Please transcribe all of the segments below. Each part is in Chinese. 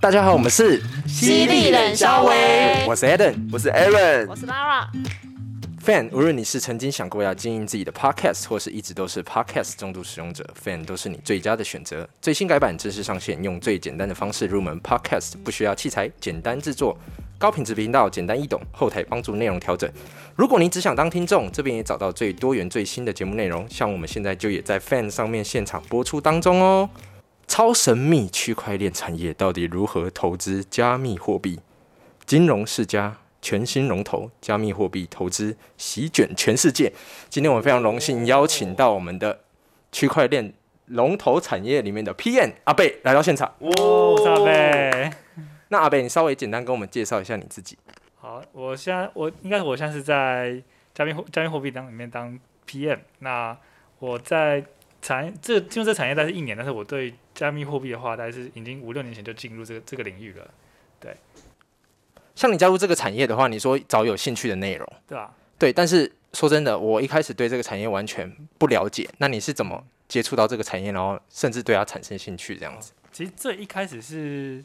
大家好，我们是犀利冷肖威，我是 Eden，我是 Aaron，我是 Lara。Fan，无论你是曾经想过要经营自己的 Podcast，或是一直都是 Podcast 重度使用者，Fan 都是你最佳的选择。最新改版正式上线，用最简单的方式入门 Podcast，不需要器材，简单制作，高品质频道，简单易懂，后台帮助内容调整。如果你只想当听众，这边也找到最多元、最新的节目内容，像我们现在就也在 Fan 上面现场播出当中哦。超神秘区块链产业到底如何投资加密货币？金融世家。全新龙头加密货币投资席卷全世界。今天我们非常荣幸邀请到我们的区块链龙头产业里面的 PM 阿贝来到现场。哇，阿贝，那阿北，你稍微简单跟我们介绍一下你自己。好，我现在我应该我现在是在加密货加密货币当里面当 PM。那我在产这进入这产业大概是一年，但是我对加密货币的话，大概是已经五六年前就进入这个这个领域了。对。像你加入这个产业的话，你说找有兴趣的内容，对啊，对，但是说真的，我一开始对这个产业完全不了解。那你是怎么接触到这个产业，然后甚至对它产生兴趣这样子？其实最一开始是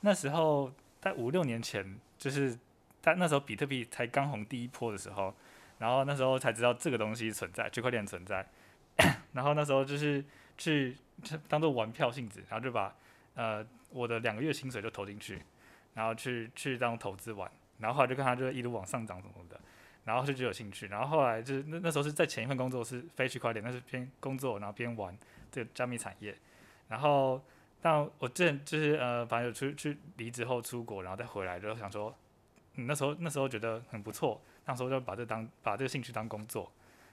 那时候在五六年前，就是在那时候比特币才刚红第一波的时候，然后那时候才知道这个东西存在，区块链存在。然后那时候就是去当做玩票性质，然后就把呃我的两个月薪水就投进去。然后去去当投资玩，然后后来就看他就一路往上涨什么的，然后就就有兴趣，然后后来就是那那时候是在前一份工作是非区块链，那是边工作然后边玩这个加密产业，然后但我之前就是呃反正有出去离职后出国，然后再回来就想说，嗯那时候那时候觉得很不错，那时候就把这当把这个兴趣当工作，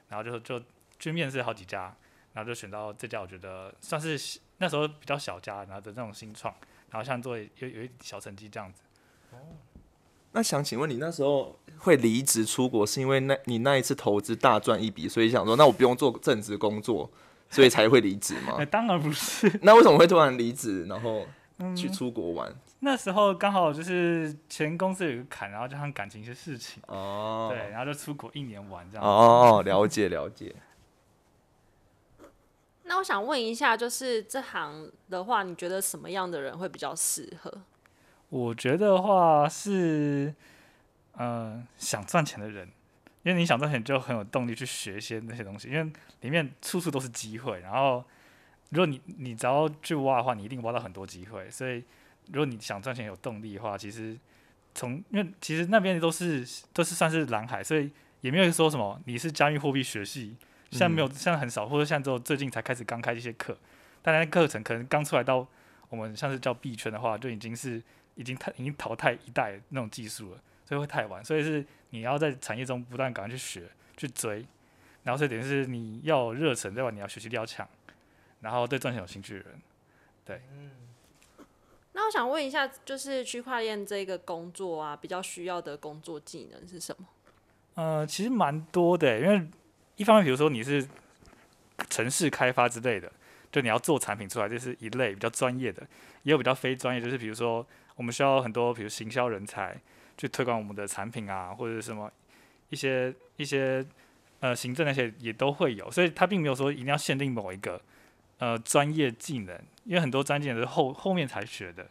然后就就去面试好几家，然后就选到这家，我觉得算是那时候比较小家，然后的那种新创。然后像做有有一小成绩这样子。哦，那想请问你那时候会离职出国，是因为那你那一次投资大赚一笔，所以想说那我不用做正职工作，所以才会离职吗？当然不是。那为什么会突然离职，然后去出国玩？那时候刚好就是前公司有一个坎，然后加上感情一些事情。哦。对，然后就出国一年玩这样。哦，了解了解。那我想问一下，就是这行的话，你觉得什么样的人会比较适合？我觉得话是，呃，想赚钱的人，因为你想赚钱，就很有动力去学一些那些东西，因为里面处处都是机会。然后，如果你你只要去挖的话，你一定挖到很多机会。所以，如果你想赚钱有动力的话，其实从因为其实那边都是都是算是蓝海，所以也没有说什么你是加密货币学系。现在没有，现在很少，或者像之后最近才开始刚开一些课，但那课程可能刚出来到我们像是叫币圈的话，就已经是已经太已经淘汰一代那种技术了，所以会太晚。所以是你要在产业中不断赶快去学去追，然后所以等于是你要有热忱，对吧？你要学习力要强，然后对赚钱有兴趣的人，对。嗯。那我想问一下，就是区块链这个工作啊，比较需要的工作技能是什么？呃，其实蛮多的，因为。一方面，比如说你是城市开发之类的，就你要做产品出来，这是一类比较专业的；也有比较非专业，就是比如说我们需要很多，比如行销人才去推广我们的产品啊，或者什么一些一些呃行政那些也都会有。所以它并没有说一定要限定某一个呃专业技能，因为很多专业技能是后后面才学的。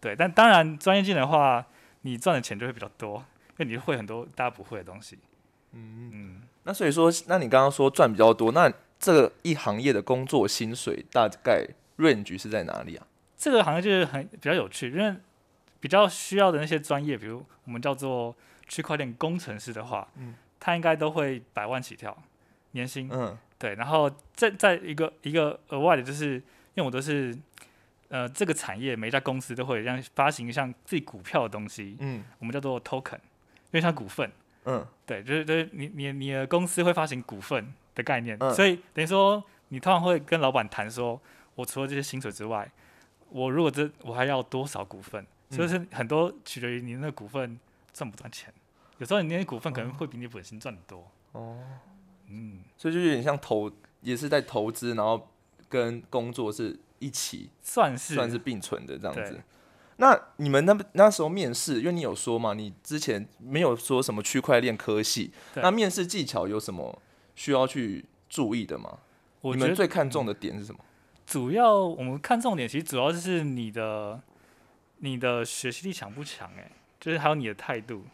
对，但当然专业技能的话，你赚的钱就会比较多，因为你会很多大家不会的东西。嗯嗯。那所以说，那你刚刚说赚比较多，那这个一行业的工作薪水大概 range 是在哪里啊？这个行业就是很比较有趣，因为比较需要的那些专业，比如我们叫做区块链工程师的话，嗯，他应该都会百万起跳年薪，嗯，对。然后再再一个一个额外的，就是因为我都是呃这个产业每一家公司都会让发行像自己股票的东西，嗯，我们叫做 token，因为像股份。嗯，对，就是就是你你你的公司会发行股份的概念，所以等于说你通常会跟老板谈说，我除了这些薪水之外，我如果这我还要多少股份，所以是很多取决于你那股份赚不赚钱，有时候你那些股份可能会比你本身赚的多。哦，嗯，所以就有点像投，也是在投资，然后跟工作是一起，算是算是并存的这样子。那你们那那时候面试，因为你有说嘛，你之前没有说什么区块链科系，那面试技巧有什么需要去注意的吗？你们最看重的点是什么？主要我们看重点，其实主要就是你的你的学习力强不强，哎，就是还有你的态度。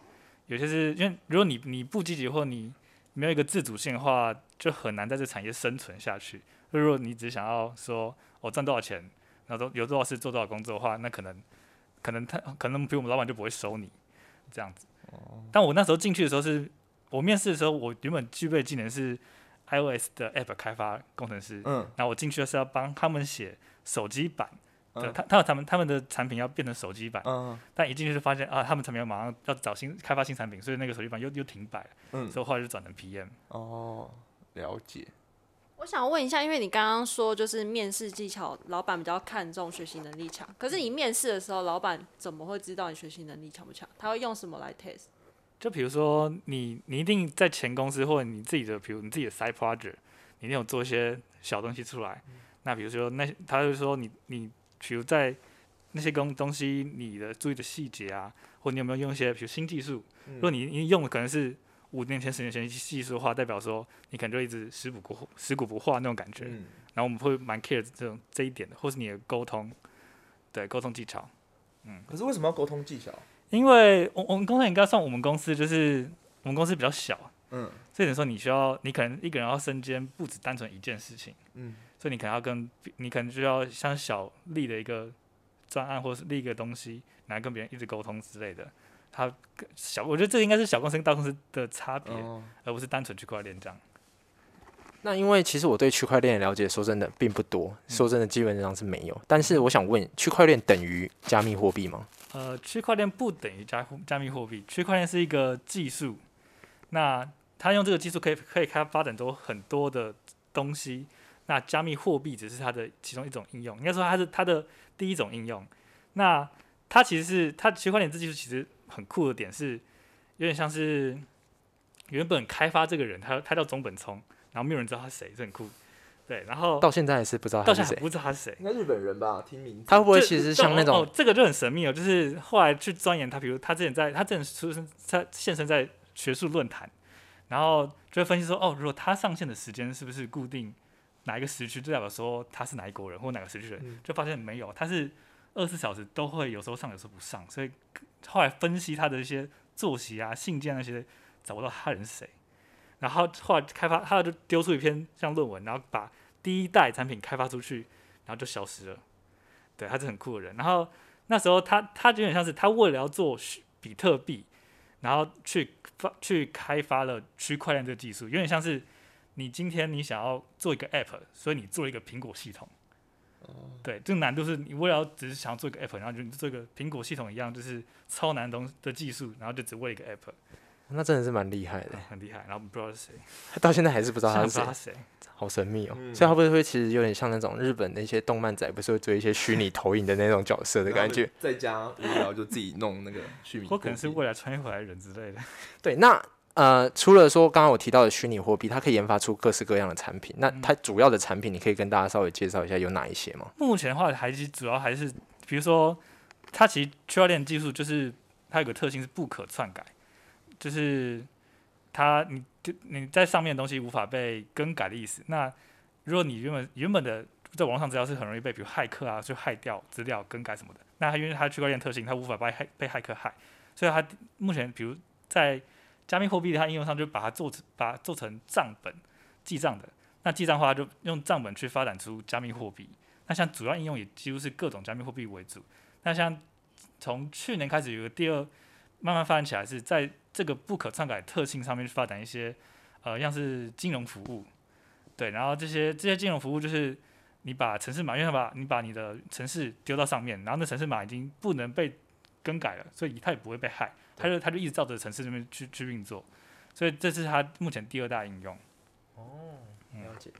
有些是因为如果你你不积极或你没有一个自主性的话，就很难在这产业生存下去。如果你只想要说我赚多少钱，然后都有多少事做多少工作的话，那可能可能他可能比如我们老板就不会收你这样子。但我那时候进去的时候是，我面试的时候我原本具备技能是 iOS 的 App 开发工程师，嗯然后我进去的是要帮他们写手机版他他他们他们的产品要变成手机版，嗯但一进去就发现啊，他们产品要马上要找新开发新产品，所以那个手机版又又停摆了，嗯，所以后来就转成 PM。哦，了解。我想问一下，因为你刚刚说就是面试技巧，老板比较看重学习能力强。可是你面试的时候，老板怎么会知道你学习能力强不强？他会用什么来 test？就比如说你你一定在前公司或者你自己的，比如你自己的 side project，你一定有做一些小东西出来。那比如说那他就说你你比如在那些东东西你的注意的细节啊，或你有没有用一些比如新技术？如果你你用的可能是五年前、十年前技术的话，代表说你可能就一直食古不食古不化那种感觉。嗯，然后我们会蛮 care 这种这一点的，或是你的沟通，对沟通技巧。嗯可是为什么要沟通技巧？因为我我们公司应该算我们公司就是我们公司比较小，嗯所以等于说你需要你可能一个人要身兼不止单纯一件事情，嗯所以你可能要跟你可能就要像小立的一个专案或是立一个东西，来跟别人一直沟通之类的。他小我觉得这应该是小公司跟大公司的差别，哦，而不是单纯区块链这样。那因为其实我对区块链的了解，说真的并不多，说真的基本上是没有。但是我想问，区块链等于加密货币吗？呃，区块链不等于加加密货币，区块链是一个技术，那它用这个技术可以可以开发展出很多的东西，那加密货币只是它的其中一种应用，应该说它是它的第一种应用。那它其实是它区块链这技术其实很酷的点是，有点像是原本开发这个人，他他叫中本聪，然后没有人知道他是谁，这很酷。对，然后到现在还是不知道他是谁到现在还。不知道他是谁。应该日本人吧？听名字。他会不会其实像那种哦哦，这个就很神秘哦。就是后来去钻研他，比如他之前在他之前出生他现身在学术论坛，然后就会分析说，哦，如果他上线的时间是不是固定哪一个时区，就代表说他是哪一国人或哪个时区人，嗯就发现没有，他是二十四小时都会有时候上，有时候不上，所以后来分析他的一些作息啊、信件那些，找不到他人是谁。然后后来开发，他就丢出一篇像论文，然后把第一代产品开发出去，然后就消失了。对，他是很酷的人。然后那时候他他有点像是他为了要做比特币，然后去发去开发了区块链这个技术，有点像是你今天你想要做一个 app，所以你做一个苹果系统。对，这个难度是你为了只是想要做一个 app，然后就做一个苹果系统一样，就是超难东的技术，然后就只为一个 app，那真的是蛮厉害的，很厉害。然后不知道是谁，他到现在还是不知道他是谁。好神秘哦。嗯所以他会不会其实有点像那种日本的一些动漫仔，不是会做一些虚拟投影的那种角色的感觉？，在家无聊就自己弄那个虚拟货币，或可能是未来穿越回来的人之类的。对，那呃，除了说刚刚我提到的虚拟货币，它可以研发出各式各样的产品。那它主要的产品，你可以跟大家稍微介绍一下有哪一些吗？目前的话，还是主要还是，比如说，它其实区块链技术就是它有个特性是不可篡改，就是它你就你在上面的东西无法被更改的意思。那如果你原本原本的在网上资料是很容易被比如骇客啊就害掉资料更改什么的，那它因为它区块链特性，它无法被骇被骇客害，所以它目前比如在加密货币它应用上就把它做成把它做成账本记账的。那记账的话，就用账本去发展出加密货币。那像主要应用也几乎是各种加密货币为主。那像从去年开始有个第二慢慢发展起来，是在这个不可篡改特性上面去发展一些呃像是金融服务，对，然后这些这些金融服务就是你把城市码，因为把你把你的城市丢到上面，然后那城市码已经不能被更改了，所以它也不会被害，它就他就一直照着城市这边去去运作，所以这是他目前第二大应用。哦了解。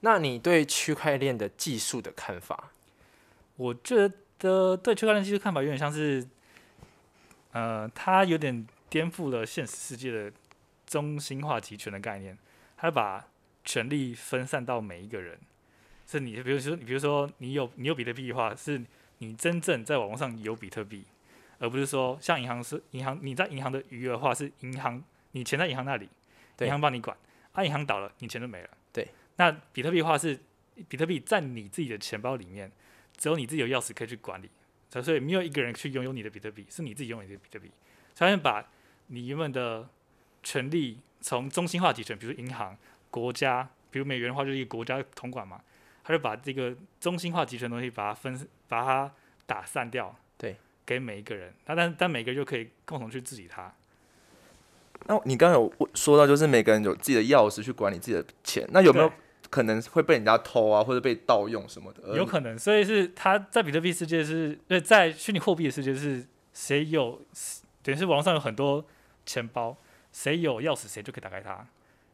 那你对区块链的技术的看法？我觉得对区块链技术看法有点像是，呃，它有点颠覆了现实世界的中心化集权的概念，它把权力分散到每一个人。是你，比如说，你比如说，你有你有比特币的话，是你真正在网络上有比特币，而不是说像银行是银行你在银行的余额的话是银行你钱在银行那里，银行帮你管，啊，银行倒了，你钱就没了。对，那比特币的话是比特币在你自己的钱包里面，只有你自己有钥匙可以去管理，所以没有一个人去拥有你的比特币，是你自己拥有你的比特币。所以把你原本的权利从中心化集权，比如银行、国家，比如美元的话就是一个国家统管嘛，他就把这个中心化集权东西把它分，把它打散掉，对，给每一个人，那但但每个人就可以共同去治理它。那你刚刚有说到，就是每个人有自己的钥匙去管理自己的钱，那有没有可能会被人家偷啊，或者被盗用什么的？有可能，所以是他在比特币世界是，对，在虚拟货币的世界是谁有，等于是网络上有很多钱包，谁有钥匙谁就可以打开它，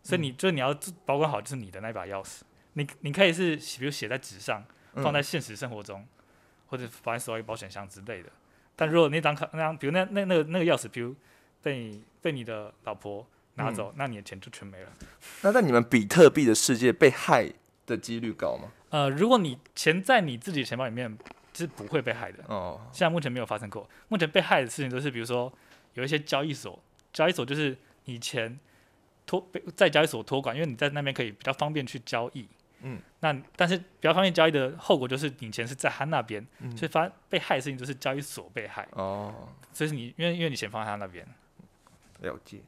所以你就你要保管好就是你的那把钥匙，你你可以是比如写在纸上，放在现实生活中，或者把它锁在保险箱之类的。但如果那张卡那张，比如那那那个那个钥匙，比如被你被你的老婆拿走，那你的钱就全没了。那在你们比特币的世界被害的几率高吗？呃，如果你钱在你自己的钱包里面，是不会被害的。哦，现在目前没有发生过。目前被害的事情都是，比如说有一些交易所，交易所就是你钱托被在交易所托管，因为你在那边可以比较方便去交易。嗯，那但是比较方便交易的后果就是你钱是在他那边，嗯所以发被害的事情就是交易所被害，哦，所以是你因为因为你钱放在他那边。了解。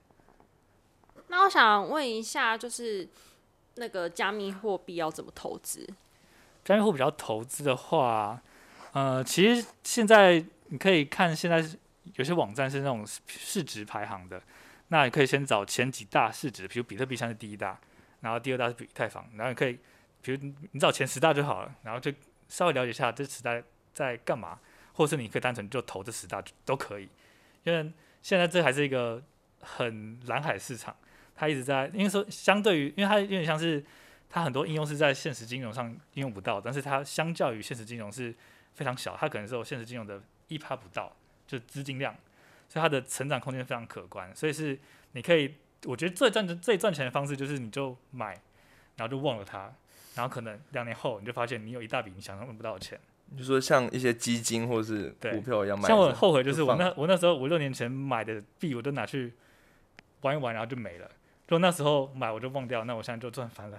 那我想问一下，就是那个加密货币要怎么投资？加密货币要投资的话，呃，其实现在你可以看现在是有些网站是那种市值排行的，那你可以先找前几大市值，比如比特币像是第一大，然后第二大是比太坊，然后你可以，比如你找前十大就好了，然后就稍微了解一下这十大在干嘛，或者是你可以单纯就投这十大都可以，因为现在这还是一个很蓝海市场，它一直在，因为说相对于，因为它有点像是。它很多应用是在现实金融上应用不到，但是它相较于现实金融是非常小，它可能是有现实金融的一趴不到，就资金量，所以它的成长空间非常可观。所以是你可以，我觉得最赚最赚钱的方式就是你就买，然后就忘了它，然后可能两年后你就发现你有一大笔你想象不到的钱。就说像一些基金或是股票一样买着，像我很后悔，就是我那我那时候五六年前买的币，我都拿去玩一玩，然后就没了。如果那时候买我就忘掉，那我现在就赚翻了。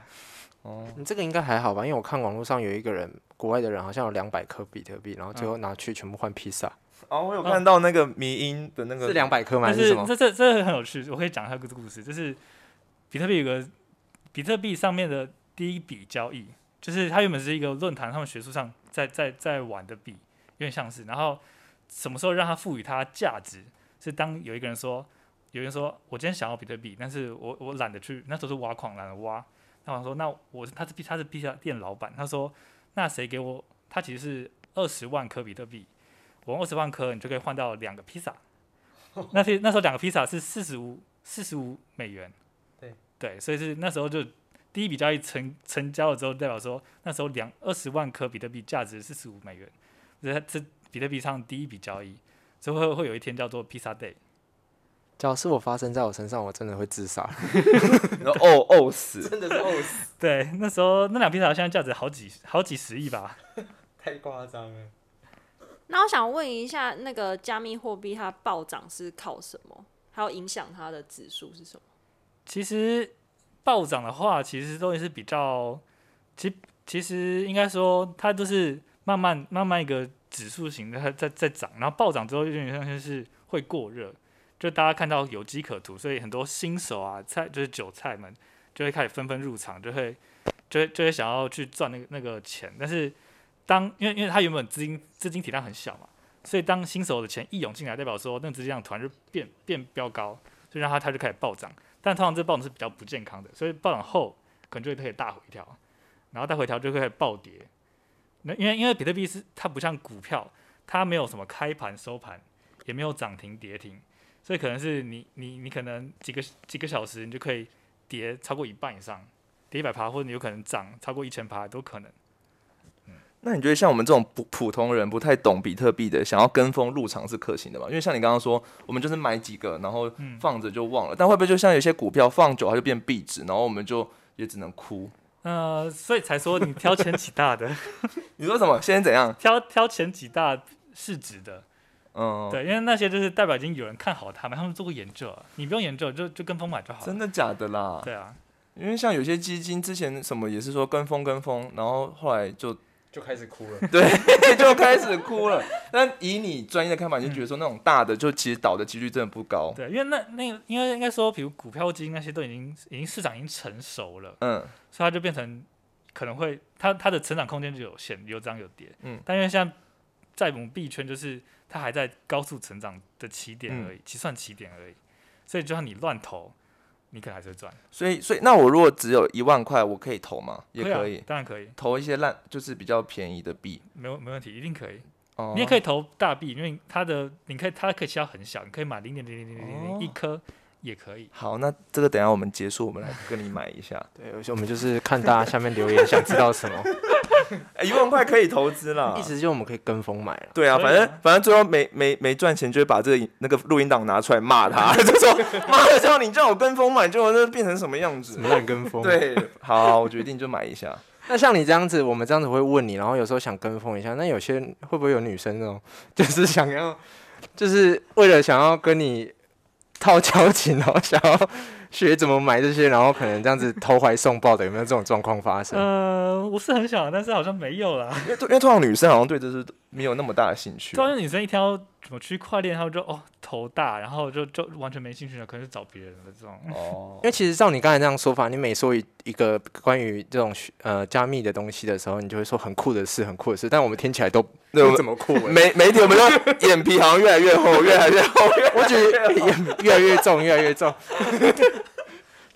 哦，你这个应该还好吧？因为我看网络上有一个人，国外的人好像有两百颗比特币，然后最后拿去全部换披萨，哦，我有看到那个迷音的那个是两百颗吗？是是什么？这这这很有趣，我可以讲一下这个故事，就是比特币有个比特币上面的第一笔交易，就是它原本是一个论坛，他们学术上在在在玩的币，有点像是，然后什么时候让它赋予它价值，是当有一个人说，有人说我今天想要比特币，但是我我懒得去，那时候是挖矿，懒得挖，那我说那我他是他是披萨店老板，他说那谁给我，他其实是二十万颗比特币，我用二十万颗，你就可以换到两个披萨。那些那时候两个披萨是四十五四十五美元，对对，所以是那时候就第一笔交易成成交了之后，代表说那时候两二十万颗比特币价值四十五美元，这这比特币上第一笔交易，所以会会有一天叫做披萨 day。假如是我发生在我身上，我真的会自杀。然 后哦哦死，真的是呕死，对，那时候那两披萨现在价值好几好几十亿吧。太夸张了。那我想问一下，那个加密货币它暴涨是靠什么？还有影响它的指数是什么？其实暴涨的话，其实都是比较，其其实应该说它都是慢慢慢慢一个指数型的它在在涨，然后暴涨之后有点像是会过热，就大家看到有机可图，所以很多新手啊菜就是韭菜们就会开始纷纷入场，就会就会就会想要去赚那个那个钱，但是当因为因为它原本资金资金体量很小嘛，所以当新手的钱一涌进来，代表说那资金量突然就变变飙高，就让它它就开始暴涨。但通常这暴涨是比较不健康的，所以暴涨后可能就会可以大回调，然后大回调就会暴跌。那因为因为比特币是它不像股票，它没有什么开盘收盘，也没有涨停跌停，所以可能是你你你可能几个几个小时你就可以跌超过一半以上，跌一百趴，或者你有可能涨超过一千趴都可能。那你觉得像我们这种普普通人不太懂比特币的，想要跟风入场是可行的吗？因为像你刚刚说，我们就是买几个，然后嗯放着就忘了。但会不会就像有些股票放久它就变壁纸，然后我们就也只能哭？呃，所以才说你挑前几大的，你说什么？现在怎样？挑挑前几大市值的，嗯，对，因为那些就是代表已经有人看好他们，他们做过研究啊，你不用研究就就跟风买就好了。真的假的啦？对啊，因为像有些基金之前什么也是说跟风跟风，然后后来就就开始哭了。对 就开始哭了。但以你专业的看法，你就觉得说那种大的就其实倒的几率真的不高。对，因为那那个应该应该说，比如股票基金那些都已经已经市场已经成熟了，嗯，所以它就变成可能会它它的成长空间就有限，有涨有跌。嗯但因为像在我们币圈，就是它还在高速成长的起点而已，嗯其算起点而已。所以就算你乱投，你可能还是会赚。所以所以那我如果只有一万块，我可以投吗？也可以当然可以，投一些烂，就是比较便宜的币。没有没问题，一定可以。哦你也可以投大币，因为它的你可以它可以切到很小，你可以买零点零零零零零哦零一颗也可以。好，那这个等一下我们结束，我们来跟你买一下。对，而且我们就是看大家下面留言想知道什么，哎一万块可以投资啦意思就是我们可以跟风买了。对啊，反正反正最后没没没赚钱，就会把这个那个录音档拿出来骂他，就说妈的，叫你叫我跟风买，结果那变成什么样子什？么烂跟风？。对，好，我决定就买一下。那像你这样子，我们这样子会问你，然后有时候想跟风一下。那有些会不会有女生那种，就是想要，就是为了想要跟你套交情，然后想要学怎么买这些，然后可能这样子投怀送抱的，有没有这种状况发生？呃，我是很想，但是好像没有啦。因为因为通常女生好像对这是没有那么大的兴趣主。要是女生一听到什么区块链，她们就哦头大，然后就就完全没兴趣了，可能是找别人的这种。哦 因，为其实照你刚才这样说法，你每说一一个关于这种呃加密的东西的时候，你就会说很酷的事，很酷的事，但我们听起来都对我们不怎么酷、欸。媒媒体我们说眼皮好像越来越厚，越来越厚。我觉得眼越来越重，越来越重。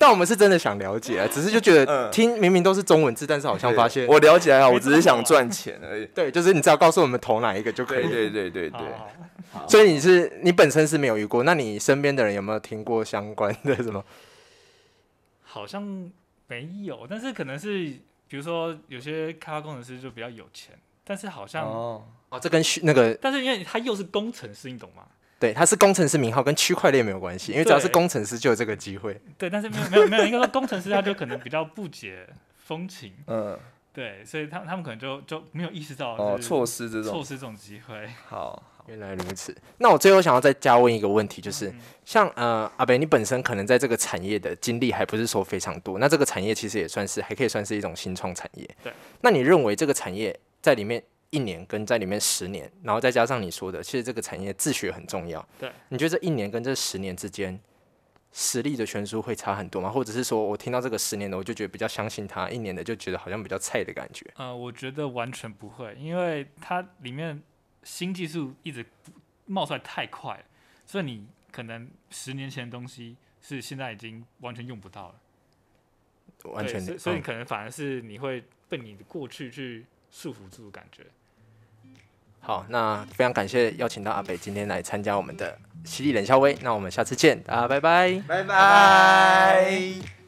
但我们是真的想了解啊，只是就觉得嗯听明明都是中文字，但是好像发现我了解还好，我只是想赚钱而已。对，就是你只要告诉我们投哪一个就可以。对对对对所以你是你本身是没有遇过，那你身边的人有没有听过相关的什么？好像没有，但是可能是比如说有些开发工程师就比较有钱，但是好像，哦，哦，这跟那个但是因为他又是工程师，你懂吗？对，他是工程师名号，跟区块链没有关系，因为只要是工程师就有这个机会。对，但是没有没有没有，应该说工程师他就可能比较不解风情，嗯，对，所以他他们可能就就没有意识到哦，就是错失这种，错失这种机会。好，原来如此。那我最后想要再加问一个问题，就是嗯像呃阿北，你本身可能在这个产业的经历还不是说非常多，那这个产业其实也算是还可以算是一种新创产业。对。那你认为这个产业在里面一年跟在里面十年，然后再加上你说的，其实这个产业自学很重要。对。你觉得这一年跟这十年之间？实力的悬殊会差很多吗？或者是说我听到这个十年的，我就觉得比较相信他；一年的就觉得好像比较菜的感觉。呃，我觉得完全不会，因为它里面新技术一直冒出来太快了，所以你可能十年前的东西是现在已经完全用不到了。完全对所以所以嗯可能反而是你会被你的过去去束缚住的感觉。好，那非常感谢邀请到阿北今天来参加我们的犀利冷笑微，那我们下次见，大家拜拜。拜拜。